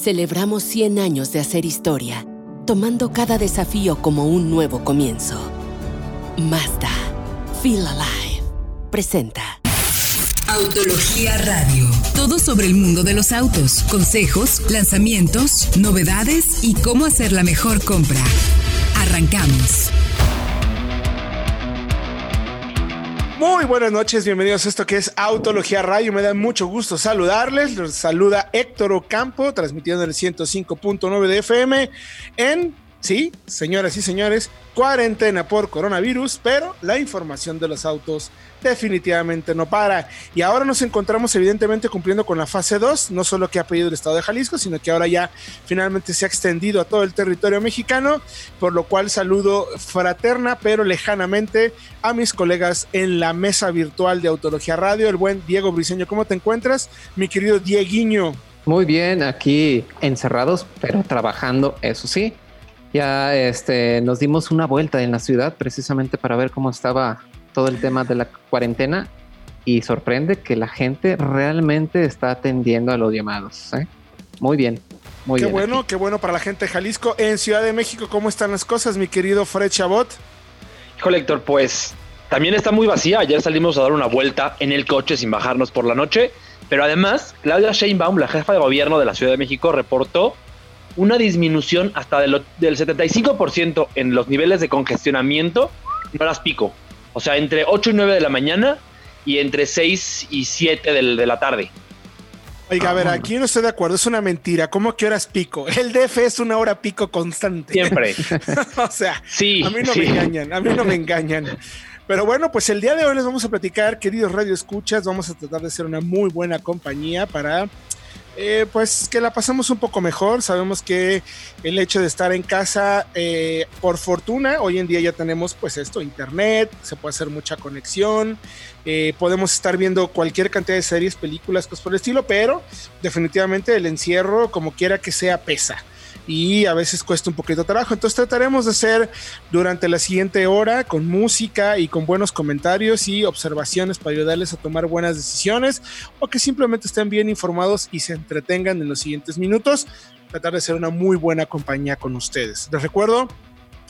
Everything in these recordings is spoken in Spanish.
Celebramos 100 años de hacer historia, tomando cada desafío como un nuevo comienzo. Mazda, Feel Alive, presenta. Autología Radio. Todo sobre el mundo de los autos, consejos, lanzamientos, novedades y cómo hacer la mejor compra. Arrancamos. Muy buenas noches, bienvenidos a esto que es Autología Radio. Me da mucho gusto saludarles. Los saluda Héctor Ocampo, transmitiendo en el 105.9 de FM en Sí, señoras y señores, cuarentena por coronavirus, pero la información de los autos definitivamente no para. Y ahora nos encontramos evidentemente cumpliendo con la fase 2, no solo que ha pedido el Estado de Jalisco, sino que ahora ya finalmente se ha extendido a todo el territorio mexicano, por lo cual saludo fraterna pero lejanamente a mis colegas en la mesa virtual de Autología Radio, el buen Diego Briseño. ¿Cómo te encuentras, mi querido Dieguiño? Muy bien, aquí encerrados, pero trabajando, eso sí ya este, nos dimos una vuelta en la ciudad precisamente para ver cómo estaba todo el tema de la cuarentena y sorprende que la gente realmente está atendiendo a los llamados. ¿eh? Muy bien. Muy qué bien bueno, qué bueno para la gente de Jalisco. En Ciudad de México, ¿cómo están las cosas, mi querido Fred Chabot? Hijo Héctor, pues también está muy vacía. Ayer salimos a dar una vuelta en el coche sin bajarnos por la noche. Pero además, Claudia Sheinbaum, la jefa de gobierno de la Ciudad de México, reportó una disminución hasta del 75% en los niveles de congestionamiento no las pico. O sea, entre 8 y 9 de la mañana y entre 6 y 7 de, la tarde. Oiga, a ver, aquí no estoy de acuerdo, es una mentira. ¿Cómo que horas pico? El DF es una hora pico constante. Siempre. o sea, sí, a mí no me engañan, a mí no me engañan. Pero bueno, pues el día de hoy les vamos a platicar, queridos Radio Escuchas, vamos a tratar de ser una muy buena compañía para eh, pues que la pasamos un poco mejor. Sabemos que el hecho de estar en casa, eh, por fortuna, hoy en día ya tenemos pues esto, internet, se puede hacer mucha conexión, eh, podemos estar viendo cualquier cantidad de series, películas, cosas por el estilo, pero definitivamente el encierro, como quiera que sea, pesa y a veces cuesta un poquito trabajo. Entonces trataremos de hacer durante la siguiente hora con música y con buenos comentarios y observaciones para ayudarles a tomar buenas decisiones o que simplemente estén bien informados y se entretengan en los siguientes minutos. Tratar de ser una muy buena compañía con ustedes. Les recuerdo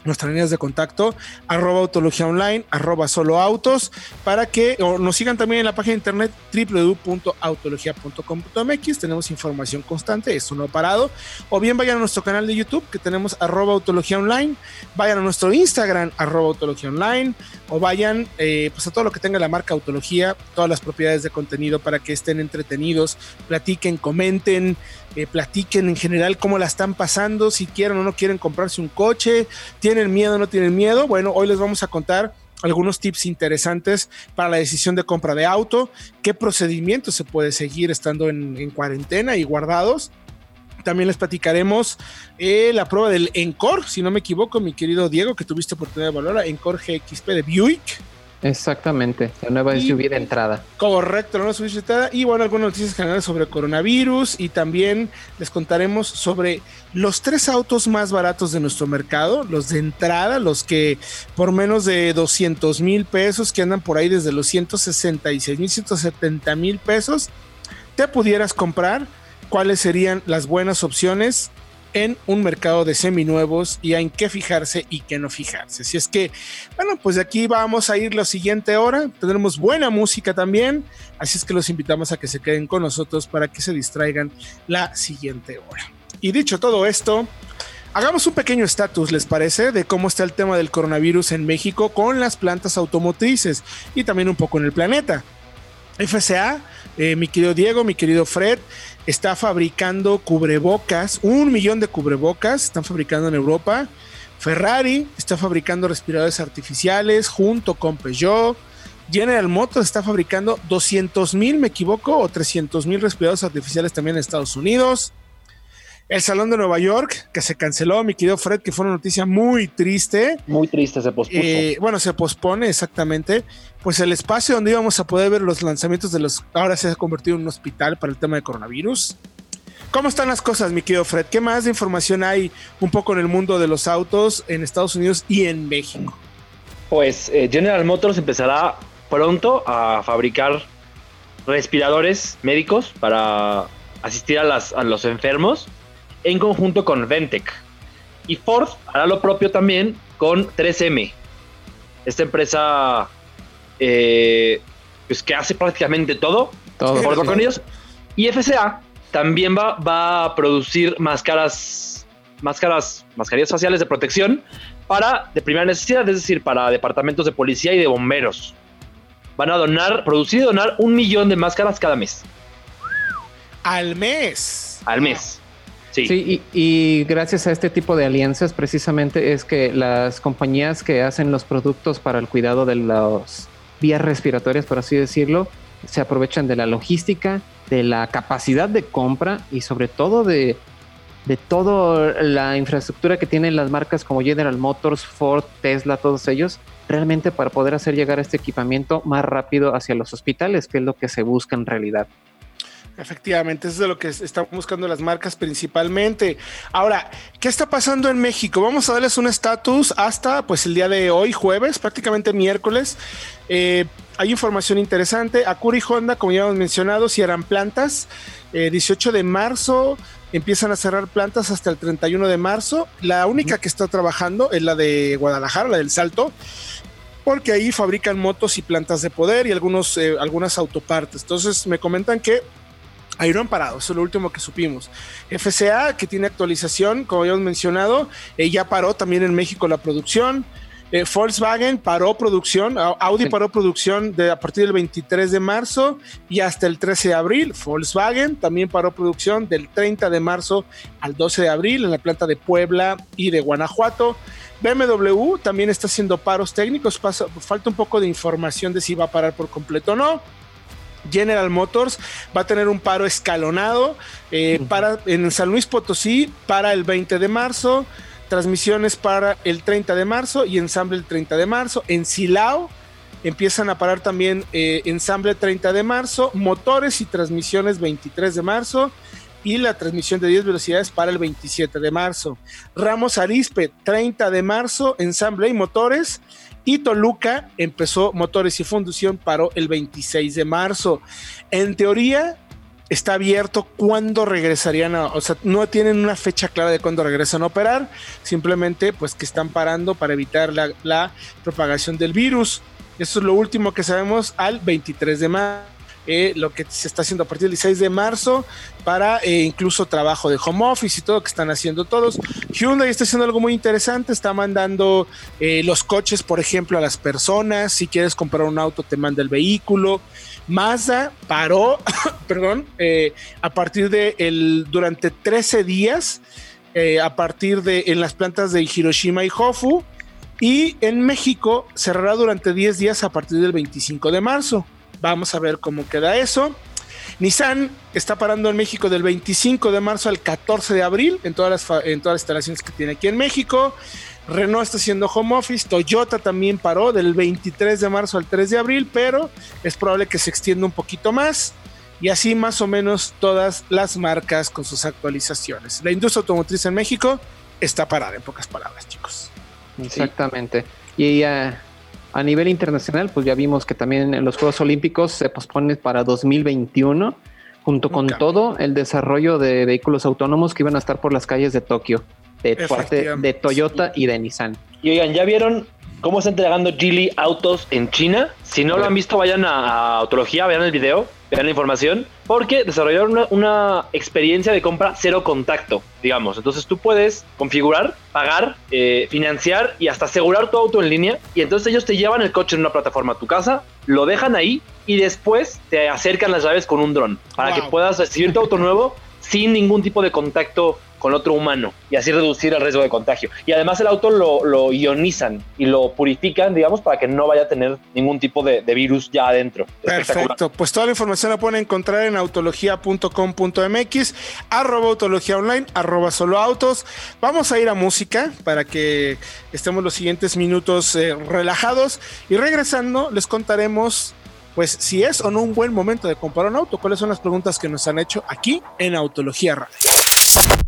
nuestras líneas de contacto, arroba autología online, arroba solo autos, para que nos sigan también en la página de internet www.autologia.com.mx, tenemos información constante, esto no ha parado, o bien vayan a nuestro canal de YouTube que tenemos arroba autología online, vayan a nuestro Instagram arroba autología online, o vayan eh, pues a todo lo que tenga la marca autología, todas las propiedades de contenido para que estén entretenidos, platiquen, comenten, eh, platiquen en general cómo la están pasando, si quieren o no quieren comprarse un coche, tienen miedo o no tienen miedo. Bueno, hoy les vamos a contar algunos tips interesantes para la decisión de compra de auto, qué procedimiento se puede seguir estando en, cuarentena y guardados. También les platicaremos eh, la prueba del Encore, si no me equivoco, mi querido Diego, que tuviste oportunidad de valorar, Encore GXP de Buick. Exactamente, la nueva SUV de entrada. Correcto, la nueva SUV de entrada. Y bueno, algunas noticias generales sobre coronavirus y también les contaremos sobre los tres autos más baratos de nuestro mercado, los de entrada, los que por menos de 200 mil pesos, que andan por ahí desde los 166 mil, 170 mil pesos, te pudieras comprar. ¿Cuáles serían las buenas opciones? En un mercado de seminuevos y en qué fijarse y qué no fijarse. Si es que, bueno, pues de aquí vamos a ir la siguiente hora. Tendremos buena música también. Así es que los invitamos a que se queden con nosotros para que se distraigan la siguiente hora. Y dicho todo esto, hagamos un pequeño estatus, ¿les parece? De cómo está el tema del coronavirus en México con las plantas automotrices y también un poco en el planeta. FCA, eh, mi querido Diego, mi querido Fred, está fabricando cubrebocas, un millón de cubrebocas están fabricando en Europa. Ferrari está fabricando respiradores artificiales junto con Peugeot. General Motors está fabricando 200 mil, me equivoco, o 300 mil respiradores artificiales también en Estados Unidos. El Salón de Nueva York, que se canceló, mi querido Fred, que fue una noticia muy triste. Muy triste, se pospuso. Eh, bueno, se pospone exactamente. Pues el espacio donde íbamos a poder ver los lanzamientos de los... Ahora se ha convertido en un hospital para el tema de coronavirus. ¿Cómo están las cosas, mi querido Fred? ¿Qué más de información hay un poco en el mundo de los autos en Estados Unidos y en México? Pues eh, General Motors empezará pronto a fabricar respiradores médicos para asistir a, las, a los enfermos en conjunto con Ventec. Y Ford hará lo propio también con 3M, esta empresa eh, pues que hace prácticamente todo, todo con ellos. Y FCA también va, va a producir máscaras, máscaras, mascarillas faciales de protección para de primera necesidad, es decir, para departamentos de policía y de bomberos. Van a donar, producir y donar un millón de máscaras cada mes. Al mes. Al mes. Sí, y, gracias a este tipo de alianzas precisamente es que las compañías que hacen los productos para el cuidado de las vías respiratorias, por así decirlo, se aprovechan de la logística, de la capacidad de compra y sobre todo de, de toda la infraestructura que tienen las marcas como General Motors, Ford, Tesla, todos ellos, realmente para poder hacer llegar este equipamiento más rápido hacia los hospitales, que es lo que se busca en realidad. Efectivamente, eso es de lo que están buscando las marcas principalmente. Ahora, ¿qué está pasando en México? Vamos a darles un estatus hasta pues el día de hoy, jueves, prácticamente miércoles. Eh, hay información interesante. Acura y Honda, como ya hemos mencionado, cierran plantas. 18 eh, de marzo empiezan a cerrar plantas hasta el 31 de marzo. La única que está trabajando es la de Guadalajara, la del Salto porque ahí fabrican motos y plantas de poder y algunos, eh, algunas autopartes. Entonces me comentan que Han parado, eso es lo último que supimos. FCA, que tiene actualización, como ya hemos mencionado, eh, ya paró también en México la producción. Eh, Volkswagen paró producción, Audi paró producción de, a partir del 23 de marzo y hasta el 13 de abril. Volkswagen también paró producción del 30 de marzo al 12 de abril en la planta de Puebla y de Guanajuato. BMW también está haciendo paros técnicos, falta un poco de información de si va a parar por completo o no. General Motors va a tener un paro escalonado eh, para, en San Luis Potosí para el 20 de marzo, transmisiones para el 30 de marzo y ensamble el 30 de marzo. En Silao empiezan a parar también eh, ensamble 30 de marzo, motores y transmisiones 23 de marzo y la transmisión de 10 velocidades para el 27 de marzo. Ramos Arispe 30 de marzo, ensamble y motores y Toluca empezó motores y fundición, paró el 26 de marzo. En teoría, está abierto cuándo regresarían a, o sea, no tienen una fecha clara de cuándo regresan a operar, simplemente pues que están parando para evitar la, la propagación del virus. Eso es lo último que sabemos al 23 de marzo. Eh, lo que se está haciendo a partir del 16 de marzo para eh, incluso trabajo de home office y todo que están haciendo todos. Hyundai está haciendo algo muy interesante, está mandando eh, los coches, por ejemplo, a las personas. Si quieres comprar un auto, te manda el vehículo. Mazda paró, perdón, a partir de el, durante 13 días, a partir de en las plantas de Hiroshima y Hofu. Y en México cerrará durante 10 días a partir del 25 de marzo. Vamos a ver cómo queda eso. Nissan está parando en México del 25 de marzo al 14 de abril en todas las, en todas las instalaciones que tiene aquí en México. Renault está haciendo home office. Toyota también paró del 23 de marzo al 3 de abril, pero es probable que se extienda un poquito más. Y así más o menos todas las marcas con sus actualizaciones. La industria automotriz en México está parada, en pocas palabras, chicos. Exactamente. Y ya a nivel internacional, pues ya vimos que también en los Juegos Olímpicos se pospone para 2021, junto con todo el desarrollo de vehículos autónomos que iban a estar por las calles de Tokio, de parte de Toyota y de Nissan. Y oigan, ¿ya vieron cómo está entregando Geely autos en China? Si no lo han visto, vayan a, Autología, vean el video vean la información, porque desarrollaron una, experiencia de compra cero contacto, digamos. Entonces tú puedes configurar, pagar, eh, financiar y hasta asegurar tu auto en línea. Y entonces ellos te llevan el coche en una plataforma a tu casa, lo dejan ahí y después te acercan las llaves con un dron para que puedas recibir tu auto nuevo sin ningún tipo de contacto con otro humano y así reducir el riesgo de contagio. Y además el auto lo, ionizan y lo purifican, digamos, para que no vaya a tener ningún tipo de, virus ya adentro. Perfecto. Pues toda la información la pueden encontrar en autología.com.mx, arroba autología online, arroba solo autos. Vamos a ir a música para que estemos los siguientes minutos eh, relajados y regresando les contaremos pues si es o no un buen momento de comprar un auto, cuáles son las preguntas que nos han hecho aquí en Autología Radio.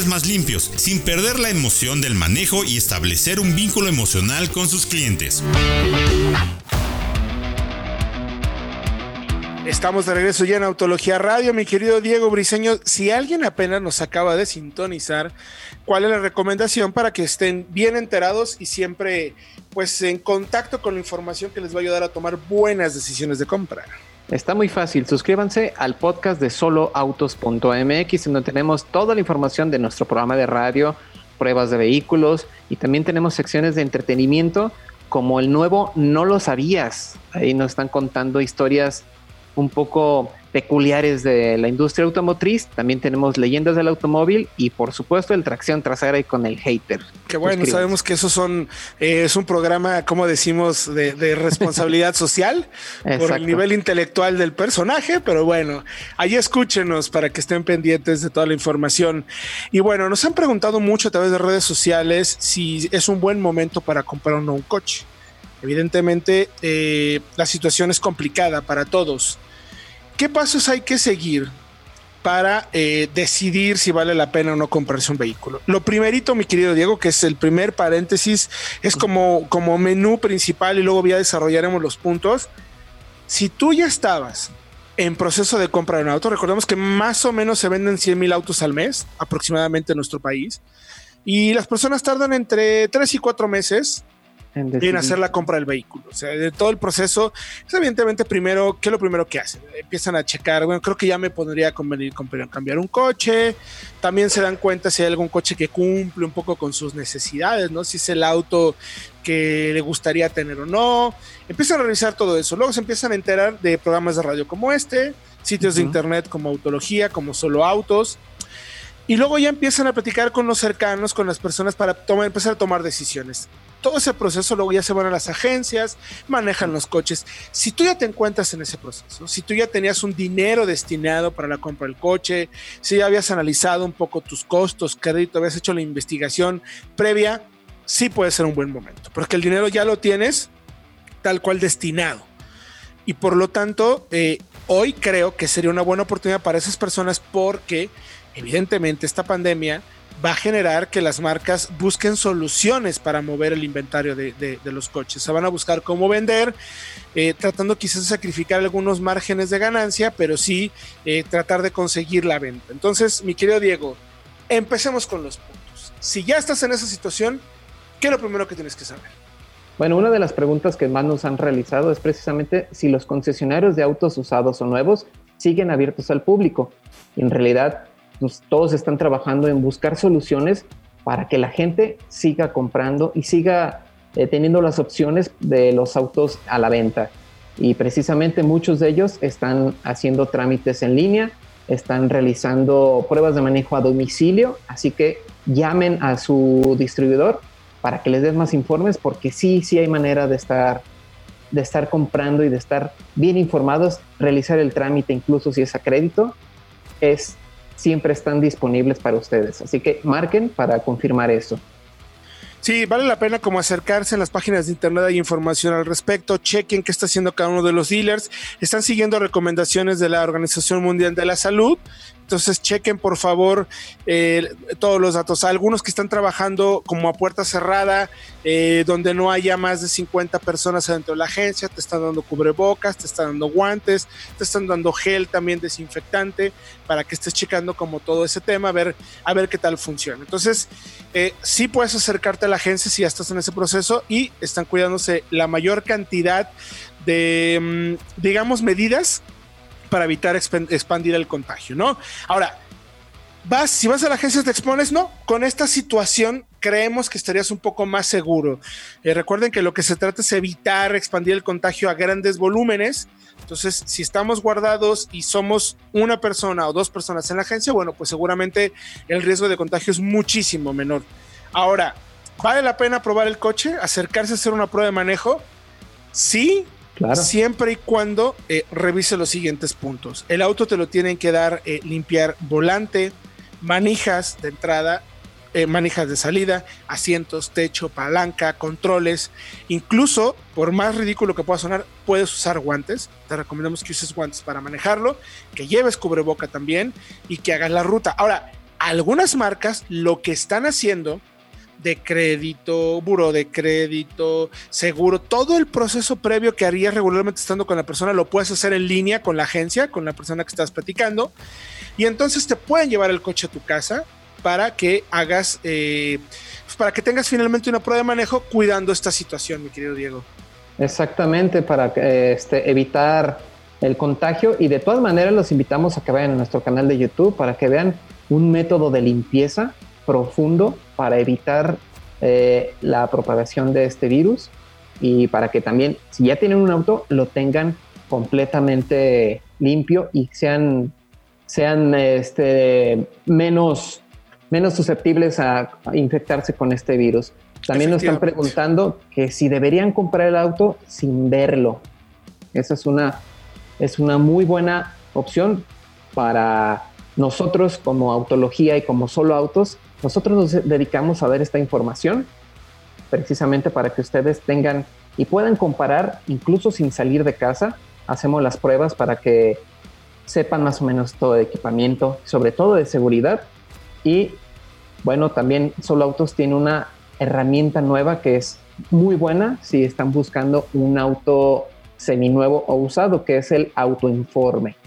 más limpios, sin perder la emoción del manejo y establecer un vínculo emocional con sus clientes. Estamos de regreso ya en Autología Radio, mi querido Diego Briseño. Si alguien apenas nos acaba de sintonizar, ¿cuál es la recomendación para que estén bien enterados y siempre pues en contacto con la información que les va a ayudar a tomar buenas decisiones de compra? Está muy fácil. Suscríbanse al podcast de soloautos.mx, donde tenemos toda la información de nuestro programa de radio, pruebas de vehículos y también tenemos secciones de entretenimiento como el nuevo No lo sabías. Ahí nos están contando historias un poco peculiares de la industria automotriz. También tenemos leyendas del automóvil y por supuesto el tracción trasera y con el hater. Qué bueno, sabemos que eso son eh, es un programa, como decimos, de, responsabilidad social por el nivel intelectual del personaje, pero bueno, ahí escúchenos para que estén pendientes de toda la información. Y bueno, nos han preguntado mucho a través de redes sociales si es un buen momento para comprar un coche. Evidentemente, eh, la situación es complicada para todos. ¿Qué pasos hay que seguir para eh, decidir si vale la pena o no comprarse un vehículo? Lo primerito, mi querido Diego, que es el primer paréntesis, es como, como menú principal y luego ya desarrollaremos los puntos. Si tú ya estabas en proceso de compra de un auto, recordemos que más o menos se venden 100 mil autos al mes, aproximadamente en nuestro país, y las personas tardan entre 3 y 4 meses en, hacer la compra del vehículo. O sea, de todo el proceso, es evidentemente primero, ¿qué es lo primero que hacen? Empiezan a checar, bueno, creo que ya me podría convenir cambiar un coche. También se dan cuenta si hay algún coche que cumple un poco con sus necesidades, ¿no? Si es el auto que le gustaría tener o no. Empiezan a revisar todo eso. Luego se empiezan a enterar de programas de radio como este, sitios de internet como Autología, como Solo Autos. Y luego ya empiezan a platicar con los cercanos, con las personas para tomar, empezar a tomar decisiones todo ese proceso luego ya se van a las agencias, manejan los coches. Si tú ya te encuentras en ese proceso, si tú ya tenías un dinero destinado para la compra del coche, si ya habías analizado un poco tus costos, crédito, habías hecho la investigación previa, sí puede ser un buen momento, porque el dinero ya lo tienes tal cual destinado. Y por lo tanto, eh, hoy creo que sería una buena oportunidad para esas personas porque evidentemente esta pandemia va a generar que las marcas busquen soluciones para mover el inventario de, los coches. Se van a buscar cómo vender, eh, tratando quizás de sacrificar algunos márgenes de ganancia, pero sí eh, tratar de conseguir la venta. Entonces, mi querido Diego, empecemos con los puntos. Si ya estás en esa situación, ¿qué es lo primero que tienes que saber? Bueno, una de las preguntas que más nos han realizado es precisamente si los concesionarios de autos usados o nuevos siguen abiertos al público. en realidad, pues, todos están trabajando en buscar soluciones para que la gente siga comprando y siga eh, teniendo las opciones de los autos a la venta. Y precisamente muchos de ellos están haciendo trámites en línea, están realizando pruebas de manejo a domicilio, así que llamen a su distribuidor para que les den más informes, porque sí, sí hay manera de estar, de estar comprando y de estar bien informados, realizar el trámite incluso si es a crédito, es siempre están disponibles para ustedes. Así que marquen para confirmar eso. Sí, vale la pena como acercarse en las páginas de internet, hay información al respecto, chequen qué está haciendo cada uno de los dealers, están siguiendo recomendaciones de la Organización Mundial de la Salud, entonces chequen por favor eh, todos los datos. Algunos que están trabajando como a puerta cerrada, eh, donde no haya más de 50 personas dentro de la agencia, te están dando cubrebocas, te están dando guantes, te están dando gel también desinfectante para que estés checando como todo ese tema, a ver, a ver qué tal funciona. Entonces, eh, sí puedes acercarte a la agencia si ya estás en ese proceso y están cuidándose la mayor cantidad de, mm, digamos, medidas para evitar expandir el contagio, ¿no? Ahora, vas, si vas a la agencia te expones, no, con esta situación creemos que estarías un poco más seguro. Eh, recuerden que lo que se trata es evitar expandir el contagio a grandes volúmenes. Entonces, si estamos guardados y somos una persona o dos personas en la agencia, bueno, pues seguramente el riesgo de contagio es muchísimo menor. Ahora, ¿vale la pena probar el coche? ¿Acercarse a hacer una prueba de manejo? Sí, Siempre y cuando eh, revise los siguientes puntos. El auto te lo tienen que dar eh, limpiar volante, manijas de entrada, eh, manijas de salida, asientos, techo, palanca, controles. Incluso, por más ridículo que pueda sonar, puedes usar guantes. Te recomendamos que uses guantes para manejarlo, que lleves cubreboca también y que hagas la ruta. Ahora, algunas marcas lo que están haciendo de crédito, buro de crédito, seguro, todo el proceso previo que harías regularmente estando con la persona lo puedes hacer en línea con la agencia, con la persona que estás platicando, y entonces te pueden llevar el coche a tu casa para que hagas, eh, pues, para que tengas finalmente una prueba de manejo cuidando esta situación, mi querido Diego. Exactamente, para este, evitar el contagio y de todas maneras los invitamos a que vayan a nuestro canal de YouTube para que vean un método de limpieza profundo para evitar eh, la propagación de este virus y para que también, si ya tienen un auto, lo tengan completamente limpio y sean, sean este, menos, menos susceptibles a, infectarse con este virus. También nos están preguntando que si deberían comprar el auto sin verlo. Esa es una, es una muy buena opción para nosotros como autología y como solo autos nosotros nos dedicamos a ver esta información precisamente para que ustedes tengan y puedan comparar incluso sin salir de casa. Hacemos las pruebas para que sepan más o menos todo de equipamiento, sobre todo de seguridad. Y bueno, también Solo Autos tiene una herramienta nueva que es muy buena si están buscando un auto seminuevo o usado, que es el autoinforme.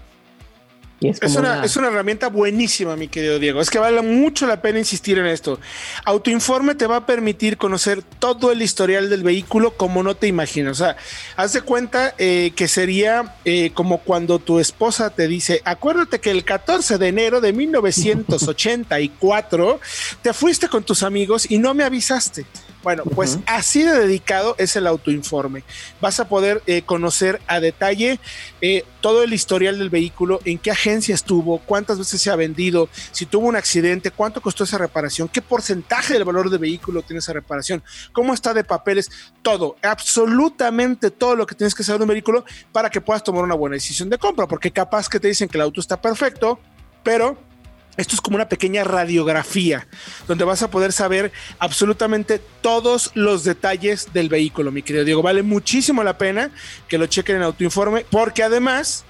Es, una, es, una, herramienta buenísima, mi querido Diego. Es que vale mucho la pena insistir en esto. Autoinforme te va a permitir conocer todo el historial del vehículo como no te imaginas. O sea, haz de cuenta eh, que sería eh, como cuando tu esposa te dice, acuérdate que el 14 de enero de 1984 te fuiste con tus amigos y no me avisaste. Bueno, pues así de dedicado es el autoinforme. Vas a poder eh, conocer a detalle eh, todo el historial del vehículo, en qué agencia estuvo, cuántas veces se ha vendido, si tuvo un accidente, cuánto costó esa reparación, qué porcentaje del valor del vehículo tiene esa reparación, cómo está de papeles, todo, absolutamente todo lo que tienes que saber de un vehículo para que puedas tomar una buena decisión de compra, porque capaz que te dicen que el auto está perfecto, pero esto es como una pequeña radiografía donde vas a poder saber absolutamente todos los detalles del vehículo, mi querido Diego. Vale muchísimo la pena que lo chequen en Autoinforme porque además,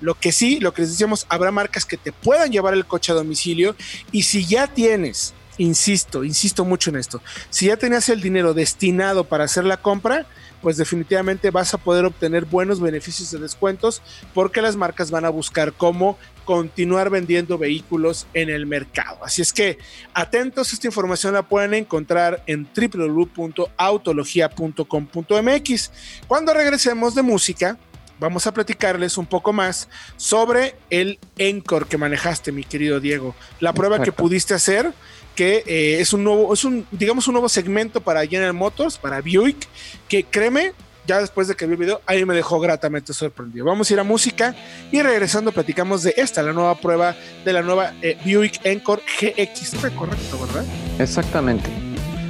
lo que sí, lo que les decíamos, habrá marcas que te puedan llevar el coche a domicilio y si ya tienes, insisto, insisto mucho en esto, si ya tenías el dinero destinado para hacer la compra, pues definitivamente vas a poder obtener buenos beneficios de descuentos porque las marcas van a buscar cómo continuar vendiendo vehículos en el mercado. Así es que atentos, esta información la pueden encontrar en www.autologia.com.mx. Cuando regresemos de música, vamos a platicarles un poco más sobre el Encore que manejaste, mi querido Diego. La prueba que pudiste hacer, que eh, es un nuevo, es un, digamos, un nuevo segmento para General Motors, para Buick, que créeme, ya después de que vi el video, ahí me dejó gratamente sorprendido. Vamos a ir a música y regresando platicamos de esta, la nueva prueba de la nueva eh, Buick Encore GX. Fue correcto, ¿verdad? Exactamente.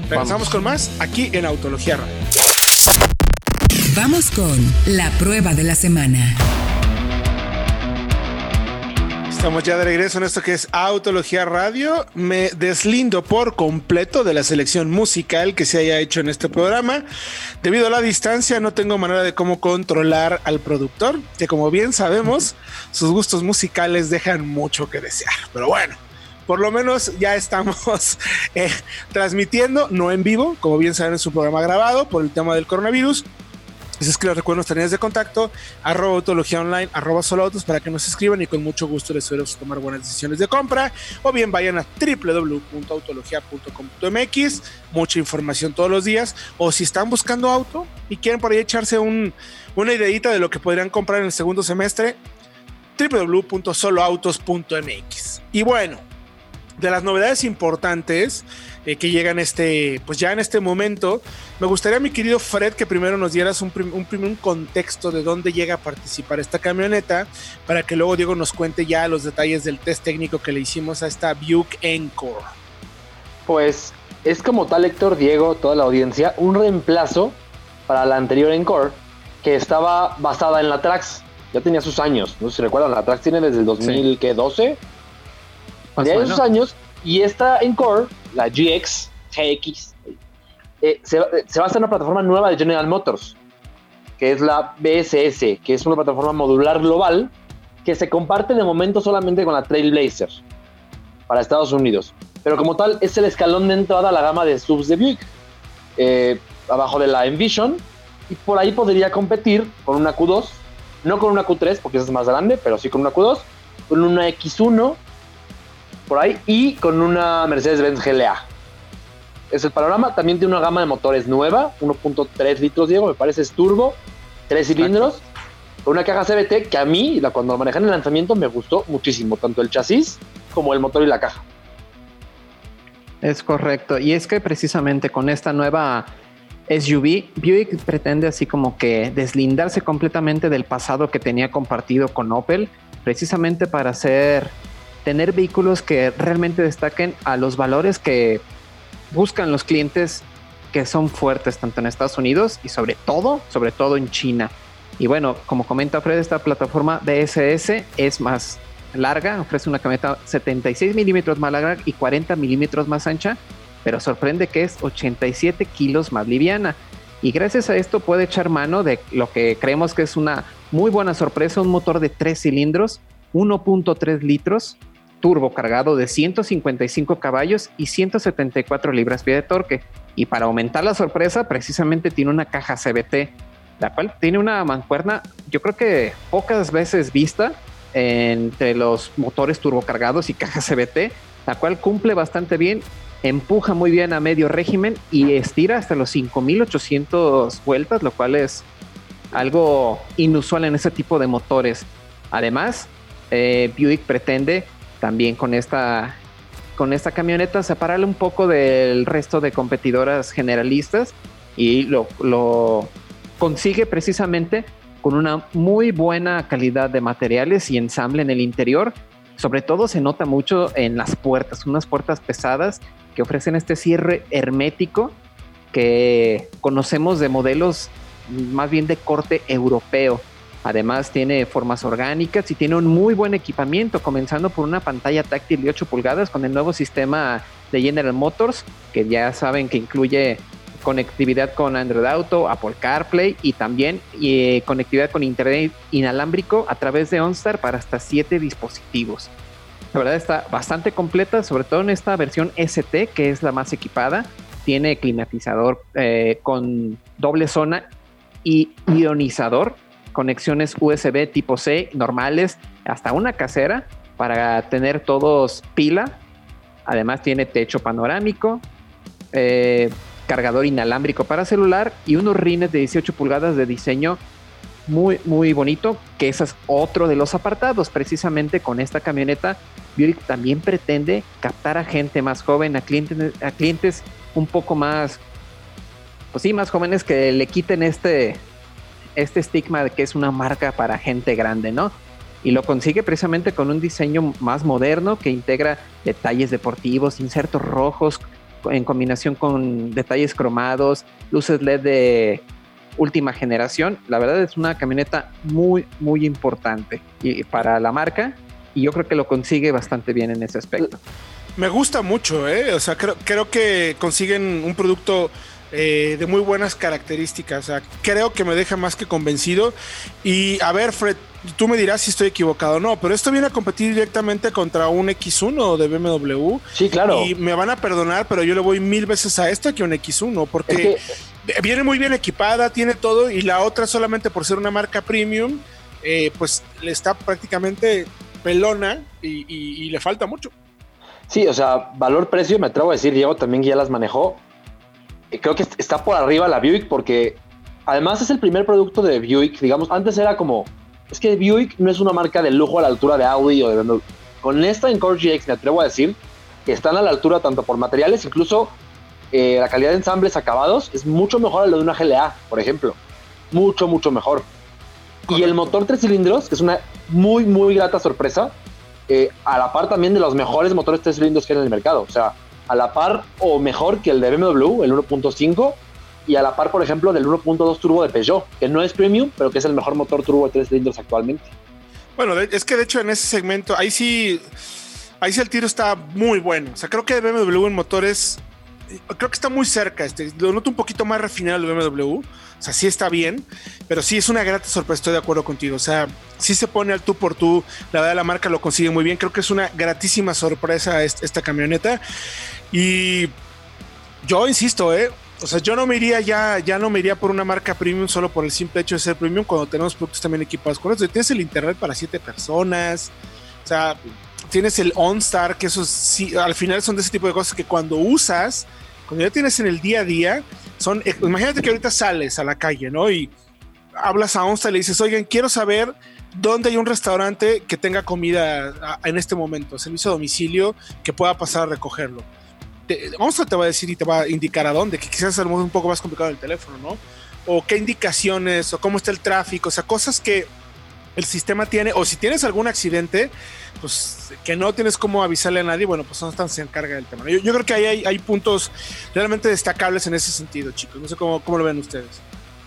Regresamos con más aquí en Autología Radio. Vamos con la prueba de la semana. Estamos ya de regreso en esto que es Autología Radio. Me deslindo por completo de la selección musical que se haya hecho en este programa. Debido a la distancia, no tengo manera de cómo controlar al productor, que como bien sabemos, sus gustos musicales dejan mucho que desear. Pero bueno, por lo menos ya estamos eh, transmitiendo, no en vivo, como bien saben, es un programa grabado por el tema del coronavirus es que les recuerdo nuestras líneas de contacto, arroba autología online, arroba solo autos para que nos escriban y con mucho gusto les a tomar buenas decisiones de compra. O bien vayan a www.autologia.com.mx, mucha información todos los días. O si están buscando auto y quieren por ahí echarse un, una ideita de lo que podrían comprar en el segundo semestre, www.soloautos.mx. Y bueno, de las novedades importantes eh, que llegan este, pues ya en este momento, me gustaría, mi querido Fred, que primero nos dieras un, un, un contexto de dónde llega a participar esta camioneta, para que luego Diego nos cuente ya los detalles del test técnico que le hicimos a esta Buick Encore. Pues es como tal, Héctor, Diego, toda la audiencia, un reemplazo para la anterior Encore, que estaba basada en la Trax. Ya tenía sus años, no sé si recuerdan, la Trax tiene desde el 2012. Tenía esos años y esta Encore, la GX, GX, eh, se, se, basa en una plataforma nueva de General Motors, que es la BSS, que es una plataforma modular global que se comparte de momento solamente con la Trailblazer para Estados Unidos. Pero como tal, es el escalón de entrada a la gama de subs de Buick, eh, abajo de la Envision, y por ahí podría competir con una Q2, no con una Q3 porque esa es más grande, pero sí con una Q2, con una X1 por ahí y con una Mercedes-Benz GLA. Es el panorama. También tiene una gama de motores nueva, 1.3 litros, Diego, me parece es turbo, tres cilindros, con una caja CBT que a mí, cuando lo manejé en el lanzamiento, me gustó muchísimo, tanto el chasis como el motor y la caja. Es correcto. Y es que precisamente con esta nueva SUV, Buick pretende así como que deslindarse completamente del pasado que tenía compartido con Opel, precisamente para hacer tener vehículos que realmente destaquen a los valores que buscan los clientes que son fuertes tanto en Estados Unidos y sobre todo, sobre todo en China. Y bueno, como comenta Fred, esta plataforma DSS es más larga, ofrece una camioneta 76 milímetros más larga y 40 milímetros más ancha, pero sorprende que es 87 kilos más liviana. Y gracias a esto puede echar mano de lo que creemos que es una muy buena sorpresa, un motor de 3 cilindros, 1.3 litros, turbo cargado de 155 caballos y 174 libras-pie de torque. Y para aumentar la sorpresa, precisamente tiene una caja CBT, la cual tiene una mancuerna, yo creo que pocas veces vista entre los motores turbocargados y caja CBT, la cual cumple bastante bien, empuja muy bien a medio régimen y estira hasta los 5800 vueltas, lo cual es algo inusual en ese tipo de motores. Además, eh, Buick pretende también con esta, con esta camioneta separarle un poco del resto de competidoras generalistas y lo, lo consigue precisamente con una muy buena calidad de materiales y ensamble en el interior. Sobre todo se nota mucho en las puertas, unas puertas pesadas que ofrecen este cierre hermético que conocemos de modelos más bien de corte europeo. Además tiene formas orgánicas y tiene un muy buen equipamiento, comenzando por una pantalla táctil de 8 pulgadas con el nuevo sistema de General Motors, que ya saben que incluye conectividad con Android Auto, Apple CarPlay y también eh, conectividad con Internet inalámbrico a través de OnStar para hasta 7 dispositivos. La verdad está bastante completa, sobre todo en esta versión ST, que es la más equipada. Tiene climatizador eh, con doble zona y ionizador conexiones USB tipo C normales, hasta una casera para tener todos pila. Además tiene techo panorámico, eh, cargador inalámbrico para celular y unos rines de 18 pulgadas de diseño muy, muy bonito, que ese es otro de los apartados. Precisamente con esta camioneta, Buick también pretende captar a gente más joven, a clientes, a clientes un poco más, pues sí, más jóvenes que le quiten este, este estigma de que es una marca para gente grande, ¿no? Y lo consigue precisamente con un diseño más moderno que integra detalles deportivos, insertos rojos en combinación con detalles cromados, luces LED de última generación. La verdad es una camioneta muy, muy importante y para la marca y yo creo que lo consigue bastante bien en ese aspecto. Me gusta mucho, ¿eh? O sea, creo, creo que consiguen un producto eh, de muy buenas características. O sea, creo que me deja más que convencido. Y a ver, Fred, tú me dirás si estoy equivocado o no, pero esto viene a competir directamente contra un X1 de BMW. Sí, claro. Y me van a perdonar, pero yo le voy mil veces a esta que un X1, porque viene muy bien equipada, tiene todo, y la otra solamente por ser una marca premium, eh, pues le está prácticamente pelona y le falta mucho. Sí, o sea, valor-precio, me atrevo a decir, Diego también ya las manejó. Creo que está por arriba la Buick porque además es el primer producto de Buick, digamos, antes era como, es que Buick no es una marca de lujo a la altura de Audi o de BMW. Con esta Encore GX me atrevo a decir que están a la altura tanto por materiales, incluso eh, la calidad de ensambles acabados es mucho mejor a lo de una GLA, por ejemplo. Mucho, mucho mejor. Y el motor tres cilindros, que es una muy, muy grata sorpresa, eh, a la par también de los mejores motores tres cilindros que hay en el mercado. O sea, a la par o mejor que el de BMW, el 1.5, y a la par, por ejemplo, del 1.2 turbo de Peugeot, que no es premium, pero que es el mejor motor turbo de tres cilindros actualmente. Bueno, es que de hecho en ese segmento, ahí sí, ahí sí el tiro está muy bueno. O sea, creo que BMW en motores, creo que está muy cerca. Este, lo noto un poquito más refinado el BMW. O sea, sí está bien, pero sí es una grata sorpresa, estoy de acuerdo contigo. O sea, sí se pone al tú por tú. La verdad, la marca lo consigue muy bien. Creo que es una gratísima sorpresa esta, camioneta. Y yo insisto, ¿eh? O sea, yo no me iría ya, ya no me iría por una marca premium solo por el simple hecho de ser premium cuando tenemos productos también equipados con eso. Tienes el internet para siete personas. O sea, tienes el OnStar, que eso sí, al final son de ese tipo de cosas que cuando usas, cuando ya tienes en el día a día, son, eh, imagínate que ahorita sales a la calle, ¿no? Y hablas a OnStar y le dices, oigan, quiero saber dónde hay un restaurante que tenga comida en este momento, servicio a domicilio, que pueda pasar a recogerlo. OnStar te va a decir y te va a indicar a dónde, que quizás es un poco más complicado el teléfono, ¿no? O qué indicaciones, o cómo está el tráfico, o sea, cosas que el sistema tiene, o si tienes algún accidente, pues que no tienes cómo avisarle a nadie, bueno, pues no están se encarga del tema. Yo, creo que ahí hay, puntos realmente destacables en ese sentido, chicos. No sé cómo, cómo lo ven ustedes.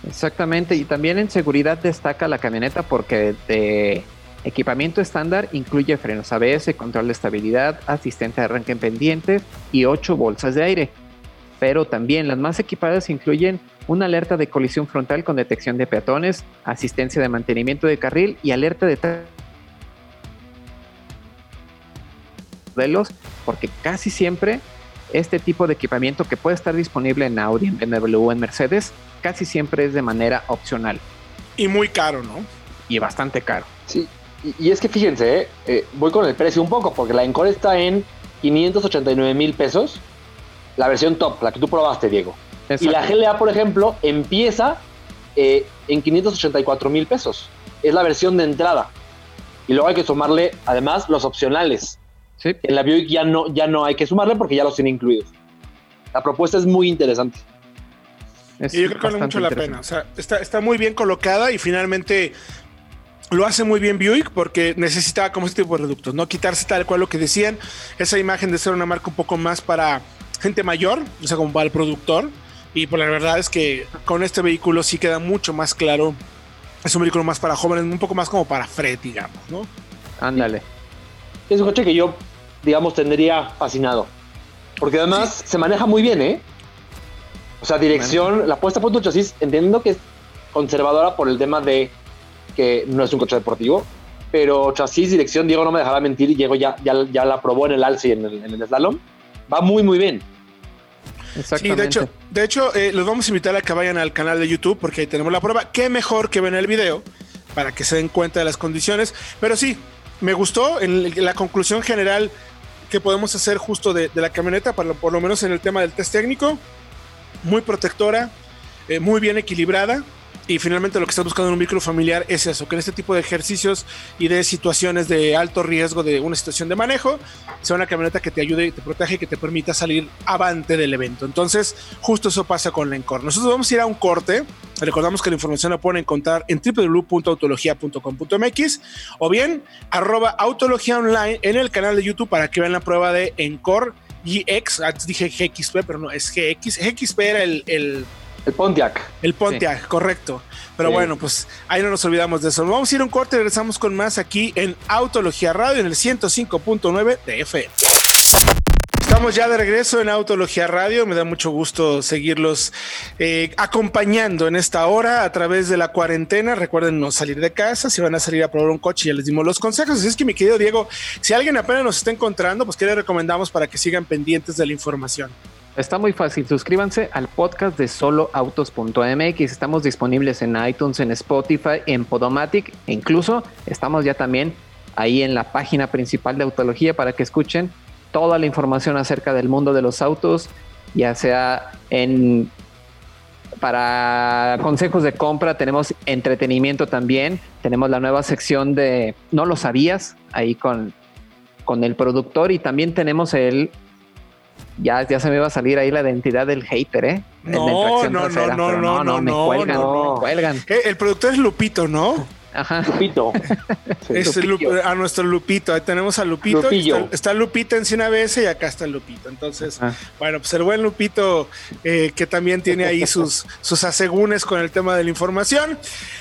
Exactamente, y también en seguridad destaca la camioneta porque de equipamiento estándar incluye frenos ABS, control de estabilidad, asistente de arranque en pendientes y ocho bolsas de aire. Pero también las más equipadas incluyen una alerta de colisión frontal con detección de peatones, asistencia de mantenimiento de carril y alerta de modelos, porque casi siempre este tipo de equipamiento que puede estar disponible en Audi, en BMW o en Mercedes, casi siempre es de manera opcional. Y muy caro, ¿no? Y bastante caro. Sí, y, es que fíjense, eh, eh, voy con el precio un poco, porque la Encore está en 589 mil pesos, la versión top, la que tú probaste, Diego. Y la GLA, por ejemplo, empieza eh, en 584 mil pesos. Es la versión de entrada. Y luego hay que sumarle, además, los opcionales. Sí. En la Buick ya no, ya no hay que sumarle porque ya los tiene incluidos. La propuesta es muy interesante. y yo creo que vale mucho la pena. O sea, está, está muy bien colocada y finalmente lo hace muy bien Buick porque necesitaba como este tipo de reductos, no quitarse tal cual lo que decían, esa imagen de ser una marca un poco más para gente mayor, o sea, como para el productor, y pues la verdad es que con este vehículo sí queda mucho más claro. Es un vehículo más para jóvenes, un poco más como para Fred, digamos, ¿no? Ándale. Es un coche que yo, digamos, tendría fascinado. Porque además se maneja muy bien, ¿eh? O sea, dirección, la puesta por tu chasis, entiendo que es conservadora por el tema de que no es un coche deportivo, pero chasis, dirección, Diego no me dejará mentir, Diego ya, ya, ya la probó en el Alce y en el, en el slalom. Va muy, muy bien. Sí, de hecho, de hecho eh, los vamos a invitar a que vayan al canal de YouTube porque ahí tenemos la prueba. Qué mejor que ven el video para que se den cuenta de las condiciones. Pero sí, me gustó en la conclusión general que podemos hacer justo de, la camioneta, por lo, por lo, menos en el tema del test técnico. Muy protectora, eh, muy bien equilibrada y finalmente lo que estás buscando en un vehículo familiar es eso, que en este tipo de ejercicios y de situaciones de alto riesgo de una situación de manejo, sea una camioneta que te ayude, y te protege y que te permita salir avante del evento. Entonces, justo eso pasa con la Encore. Nosotros vamos a ir a un corte. Recordamos que la información la pueden encontrar en www.autologia.com.mx o bien arroba autología online en el canal de YouTube para que vean la prueba de Encore GX. Antes dije GXP, pero no, es GX. GXP era El Pontiac. El Pontiac, correcto. Pero bueno, pues ahí no nos olvidamos de eso. Vamos a ir a un corte y regresamos con más aquí en Autología Radio en el 105.9 de FM. Estamos ya de regreso en Autología Radio. Me da mucho gusto seguirlos eh, acompañando en esta hora a través de la cuarentena. Recuerden no salir de casa. Si van a salir a probar un coche, ya les dimos los consejos. Así es que, mi querido Diego, si alguien apenas nos está encontrando, pues, ¿qué le recomendamos para que sigan pendientes de la información? Está muy fácil. Suscríbanse al podcast de soloautos.mx. Estamos disponibles en iTunes, en Spotify, en Podomatic e incluso estamos ya también ahí en la página principal de Autología para que escuchen toda la información acerca del mundo de los autos, ya sea en para consejos de compra, tenemos entretenimiento también, tenemos la nueva sección de No lo sabías, ahí con, con el productor y también tenemos el ya, ya se me iba a salir ahí la identidad del hater, ¿eh? No, no, no, no, no, no, no, me cuelgan, me cuelgan. Eh, el productor es Lupito, ¿no? Ajá. Lupito. es a nuestro Lupito. Ahí tenemos a Lupito. Está, está, Lupita en Cine ABS y acá está Lupito. Entonces, bueno, pues el buen Lupito, eh, que también tiene ahí sus, sus asegúnes con el tema de la información.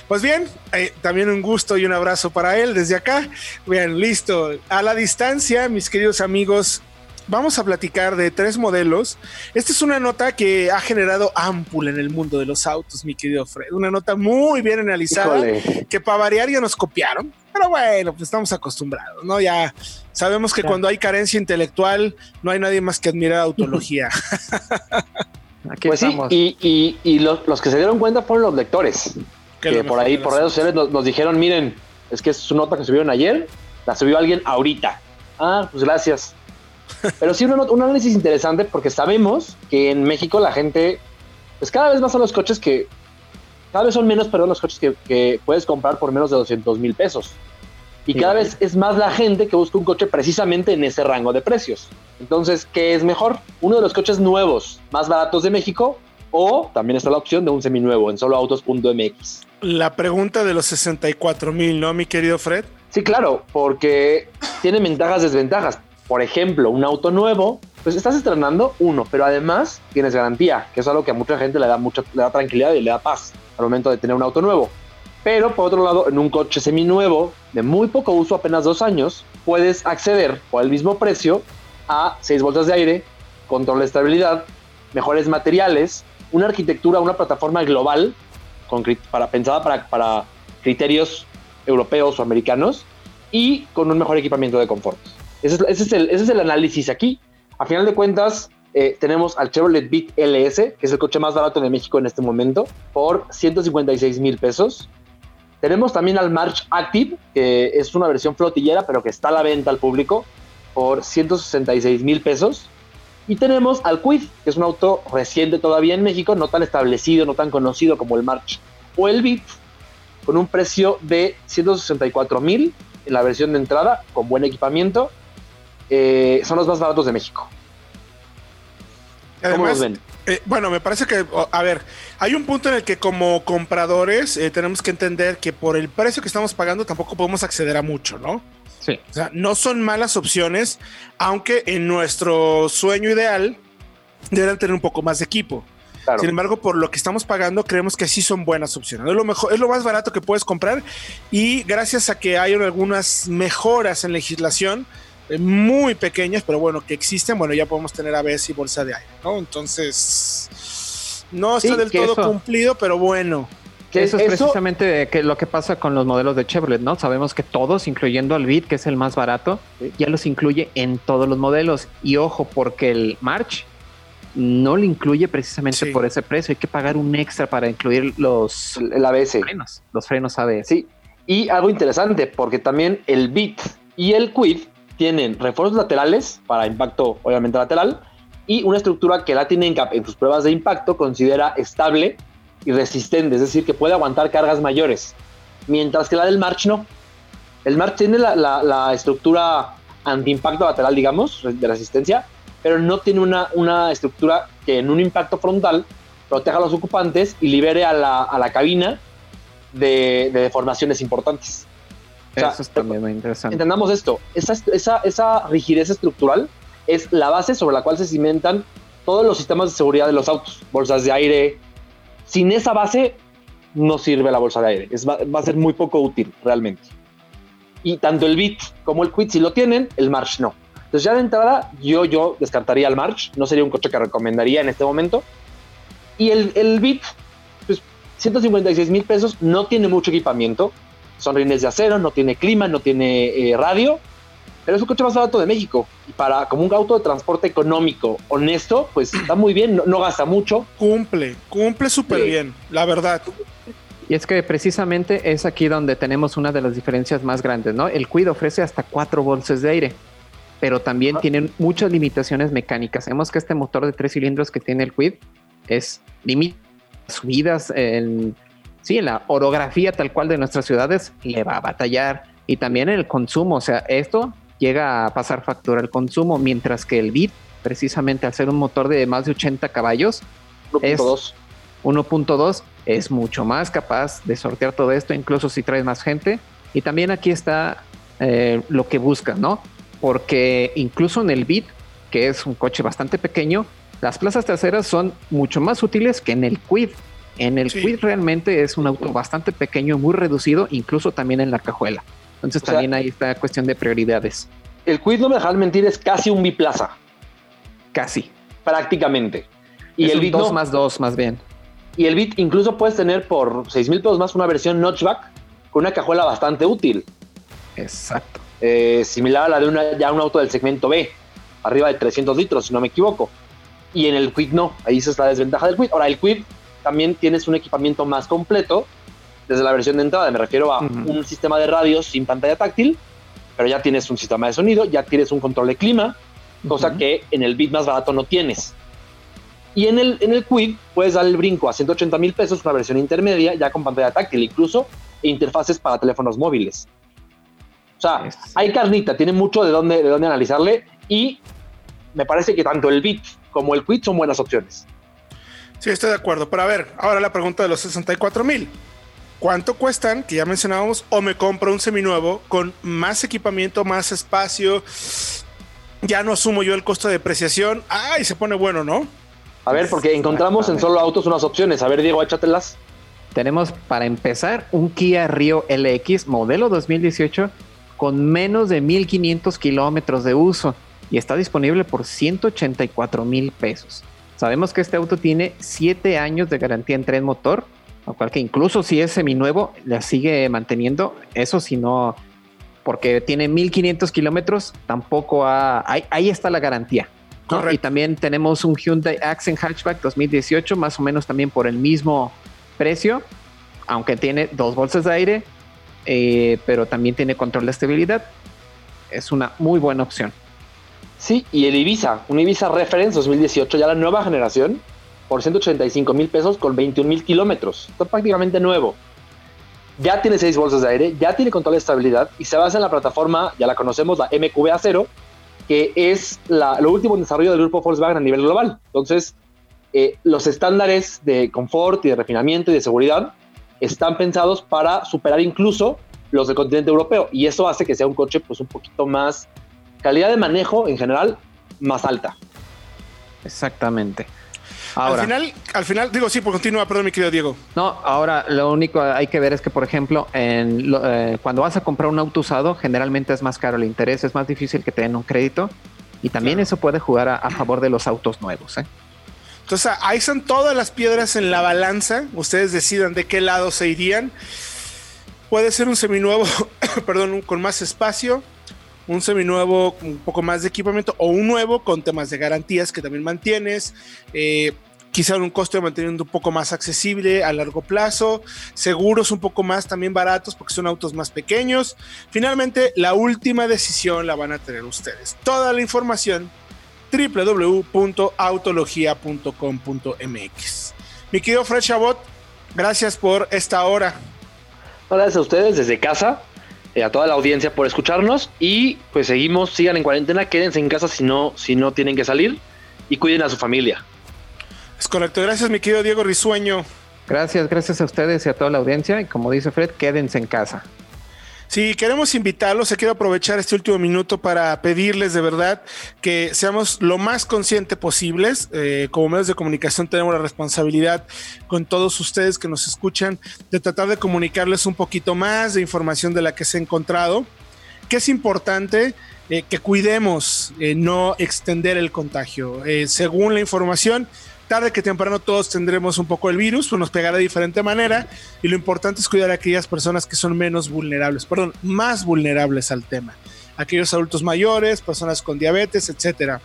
Pues bien, eh, también un gusto y un abrazo para él desde acá. Bien, listo. A la distancia, mis queridos amigos, vamos a platicar de tres modelos. Esta es una nota que ha generado ámpula en el mundo de los autos, mi querido Fred. Una nota muy bien analizada, que para variar ya nos copiaron. Pero bueno, pues estamos acostumbrados, ¿no? Ya sabemos que cuando hay carencia intelectual, no hay nadie más que admirar autología. pues sí, y, los, que se dieron cuenta fueron los lectores. Que por ahí, por redes sociales, nos, nos, dijeron, miren, es que es su nota que subieron ayer, la subió alguien ahorita. Ah, pues gracias. Pero sí, un, análisis interesante porque sabemos que en México la gente, pues cada vez más son los coches que, cada vez son menos, perdón, los coches que, puedes comprar por menos de 200 mil pesos. Y cada vez es más la gente que busca un coche precisamente en ese rango de precios. Entonces, ¿qué es mejor? Uno de los coches nuevos más baratos de México o también está la opción de un seminuevo en soloautos.mx. La pregunta de los 64 mil, ¿no, mi querido Fred? Sí, claro, porque tiene ventajas, desventajas por ejemplo, un auto nuevo, pues estás estrenando uno, pero además tienes garantía, que es algo que a mucha gente le da mucha le da tranquilidad y le da paz al momento de tener un auto nuevo. Pero por otro lado, en un coche seminuevo de muy poco uso, apenas dos años, puedes acceder por el mismo precio a seis bolsas de aire, control de estabilidad, mejores materiales, una arquitectura, una plataforma global para, pensada para, para criterios europeos o americanos y con un mejor equipamiento de confort. Ese es, el, análisis aquí. A final de cuentas, eh, tenemos al Chevrolet Beat LS, que es el coche más barato de México en este momento, por 156 mil pesos. Tenemos también al March Active, que es una versión flotillera, pero que está a la venta al público por 166 mil pesos. Y tenemos al Quid, que es un auto reciente todavía en México, no tan establecido, no tan conocido como el March o el Beat, con un precio de 164 mil en la versión de entrada, con buen equipamiento eh, son los más baratos de México. ¿Cómo los ven? Eh, bueno, me parece que, a ver, hay un punto en el que como compradores eh, tenemos que entender que por el precio que estamos pagando tampoco podemos acceder a mucho, ¿no? Sí. O sea, no son malas opciones, aunque en nuestro sueño ideal deberían tener un poco más de equipo. Sin embargo, por lo que estamos pagando, creemos que sí son buenas opciones. Es lo mejor, es lo más barato que puedes comprar y gracias a que hay algunas mejoras en legislación, muy pequeñas, pero bueno, que existen, bueno, ya podemos tener ABS y bolsa de aire, ¿no? Entonces, no está del todo cumplido, pero bueno. Que eso es precisamente que lo que pasa con los modelos de Chevrolet, ¿no? Sabemos que todos, incluyendo el Beat, que es el más barato, ya los incluye en todos los modelos. Y ojo, porque el March no lo incluye precisamente por ese precio. Hay que pagar un extra para incluir los el ABS. Frenos, los frenos ABS. Sí. Y algo interesante, porque también el Beat y el Quid tienen refuerzos laterales para impacto obviamente lateral y una estructura que la tienen en sus pruebas de impacto considera estable y resistente, es decir, que puede aguantar cargas mayores, mientras que la del March no. El March tiene la, la, estructura anti-impacto lateral, digamos, de resistencia, pero no tiene una, una estructura que en un impacto frontal proteja a los ocupantes y libere a la, a la cabina de deformaciones importantes. Eso es también muy interesante. Entendamos esto, esa, esa, esa rigidez estructural es la base sobre la cual se cimentan todos los sistemas de seguridad de los autos, bolsas de aire, sin esa base no sirve la bolsa de aire. Es, va, a ser muy poco útil realmente. Y tanto el Bit como el Quid, si lo tienen, el March no. Entonces ya de entrada yo, yo descartaría el March. No sería un coche que recomendaría en este momento. Y el, el Bit, pues 156 mil pesos, no tiene mucho equipamiento. Son rines de acero, no tiene clima, no tiene eh, radio. Pero es un coche más barato de México. Y para como un auto de transporte económico, honesto, pues está muy bien, no, gasta mucho. Cumple, cumple súper bien, la verdad. Y es que precisamente es aquí donde tenemos una de las diferencias más grandes, ¿no? El Quid ofrece hasta cuatro bolsas de aire, pero también ah. tienen muchas limitaciones mecánicas. Vemos que este motor de tres cilindros que tiene el Quid es limita subidas en, sí, en la orografía tal cual de nuestras ciudades, le va a batallar. Y también en el consumo, o sea, esto llega a pasar factura el consumo, mientras que el Bit, precisamente al ser un motor de más de 80 caballos, 1.2 1.2 es mucho más capaz de sortear todo esto, incluso si traes más gente. Y también aquí está eh, lo que buscas, ¿no? Porque incluso en el Beat, que es un coche bastante pequeño, las plazas traseras son mucho más útiles que en el Quid. En el Quid realmente es un auto bastante pequeño, muy reducido, incluso también en la cajuela. Entonces también ahí está cuestión de prioridades. El Quid, no me dejan mentir, es casi un biplaza. Casi. Prácticamente. Y el un 2 más 2 más bien. Y el Bit incluso puedes tener por 6 mil pesos más una versión notchback con una cajuela bastante útil. Exacto. Eh, similar a la de una, ya un auto del segmento B, arriba de 300 litros, si no me equivoco. Y en el Quid no, ahí es la desventaja del Quid. Ahora, el Quid también tienes un equipamiento más completo desde la versión de entrada. Me refiero a un sistema de radio sin pantalla táctil, pero ya tienes un sistema de sonido, ya tienes un control de clima, cosa que en el Bit más barato no tienes. Y en el, en el Quid puedes dar el brinco a 180 mil pesos, una versión intermedia, ya con pantalla táctil incluso, e interfaces para teléfonos móviles. O sea, hay carnita, tiene mucho de dónde, de dónde analizarle y me parece que tanto el Bit como el Quid son buenas opciones. Sí, estoy de acuerdo. Pero a ver, ahora la pregunta de los 64 mil. ¿Cuánto cuestan? Que ya mencionábamos, o me compro un seminuevo con más equipamiento, más espacio. Ya no asumo yo el costo de depreciación. Ay, se pone bueno, ¿no? A ver, porque encontramos en solo autos unas opciones. A ver, Diego, échatelas. Tenemos para empezar un Kia Rio LX modelo 2018 con menos de 1500 kilómetros de uso y está disponible por 184 mil pesos. Sabemos que este auto tiene 7 años de garantía en tren motor, lo cual que incluso si es seminuevo, la sigue manteniendo. Eso si no, porque tiene 1500 kilómetros, tampoco ha, ahí está la garantía. Y también tenemos un Hyundai Accent Hatchback 2018, más o menos también por el mismo precio, aunque tiene dos bolsas de aire, eh, pero también tiene control de estabilidad. Es una muy buena opción. Sí, y el Ibiza, un Ibiza Reference 2018, ya la nueva generación, por 185 mil pesos con 21 mil kilómetros. Está prácticamente nuevo. Ya tiene seis bolsas de aire, ya tiene control de estabilidad y se basa en la plataforma, ya la conocemos, la MQB-A0, que es lo último en desarrollo del grupo Volkswagen a nivel global. Entonces, eh, los estándares de confort y de refinamiento y de seguridad están pensados para superar incluso los del continente europeo y eso hace que sea un coche pues un poquito más calidad de manejo en general más alta. Exactamente al final, al final, digo, sí, por continúa, perdón, mi querido Diego. No, ahora lo único hay que ver es que, por ejemplo, en eh, cuando vas a comprar un auto usado, generalmente es más caro el interés, es más difícil que te den un crédito y también eso puede jugar a, favor de los autos nuevos. ¿eh? Entonces, ahí son todas las piedras en la balanza. Ustedes decidan de qué lado se irían. Puede ser un seminuevo, perdón, con más espacio un seminuevo, un poco más de equipamiento o un nuevo con temas de garantías que también mantienes. Eh, quizá un costo de mantenimiento un poco más accesible a largo plazo, seguros un poco más también baratos porque son autos más pequeños. Finalmente, la última decisión la van a tener ustedes. Toda la información www.autologia.com.mx. Mi querido Fred Chabot, gracias por esta hora. Gracias a ustedes desde casa. Eh, a toda la audiencia por escucharnos y pues seguimos, sigan en cuarentena, quédense en casa si no, si no tienen que salir y cuiden a su familia. Es correcto, gracias mi querido Diego Risueño. Gracias, gracias a ustedes y a toda la audiencia y como dice Fred, quédense en casa. Sí, queremos invitarlos. Se quiero aprovechar este último minuto para pedirles de verdad que seamos lo más conscientes posibles. Eh, como medios de comunicación tenemos la responsabilidad con todos ustedes que nos escuchan de tratar de comunicarles un poquito más de información de la que se ha encontrado. Que es importante eh, que cuidemos eh, no extender el contagio. según la información, tarde que temprano todos tendremos un poco el virus, pues nos pegará de diferente manera y lo importante es cuidar a aquellas personas que son menos vulnerables, perdón, más vulnerables al tema. Aquellos adultos mayores, personas con diabetes, etcétera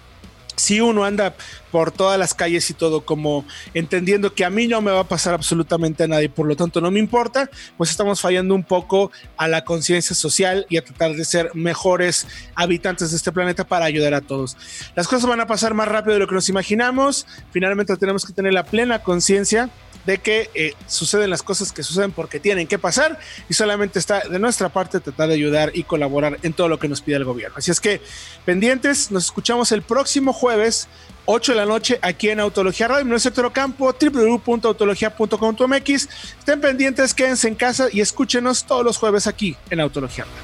si uno anda por todas las calles y todo como entendiendo que a mí no me va a pasar absolutamente a nadie, por lo tanto no me importa, pues estamos fallando un poco a la conciencia social y a tratar de ser mejores habitantes de este planeta para ayudar a todos. Las cosas van a pasar más rápido de lo que nos imaginamos, finalmente tenemos que tener la plena conciencia de que eh, suceden las cosas que suceden porque tienen que pasar y solamente está de nuestra parte tratar de ayudar y colaborar en todo lo que nos pide el gobierno. Así es que pendientes, nos escuchamos el próximo jueves 8 de la noche aquí en Autología Radio, en nuestro campo, www.autología.com.mx. Estén pendientes, quédense en casa y escúchenos todos los jueves aquí en Autología Radio.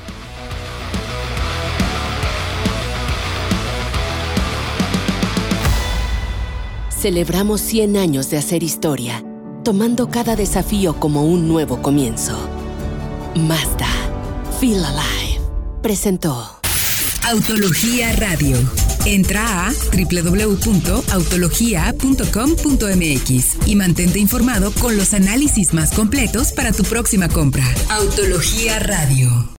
Celebramos 100 años de hacer historia tomando cada desafío como un nuevo comienzo. Mazda, Feel Alive, presentó Autología Radio. Entra a www.autologia.com.mx y mantente informado con los análisis más completos para tu próxima compra. Autología Radio.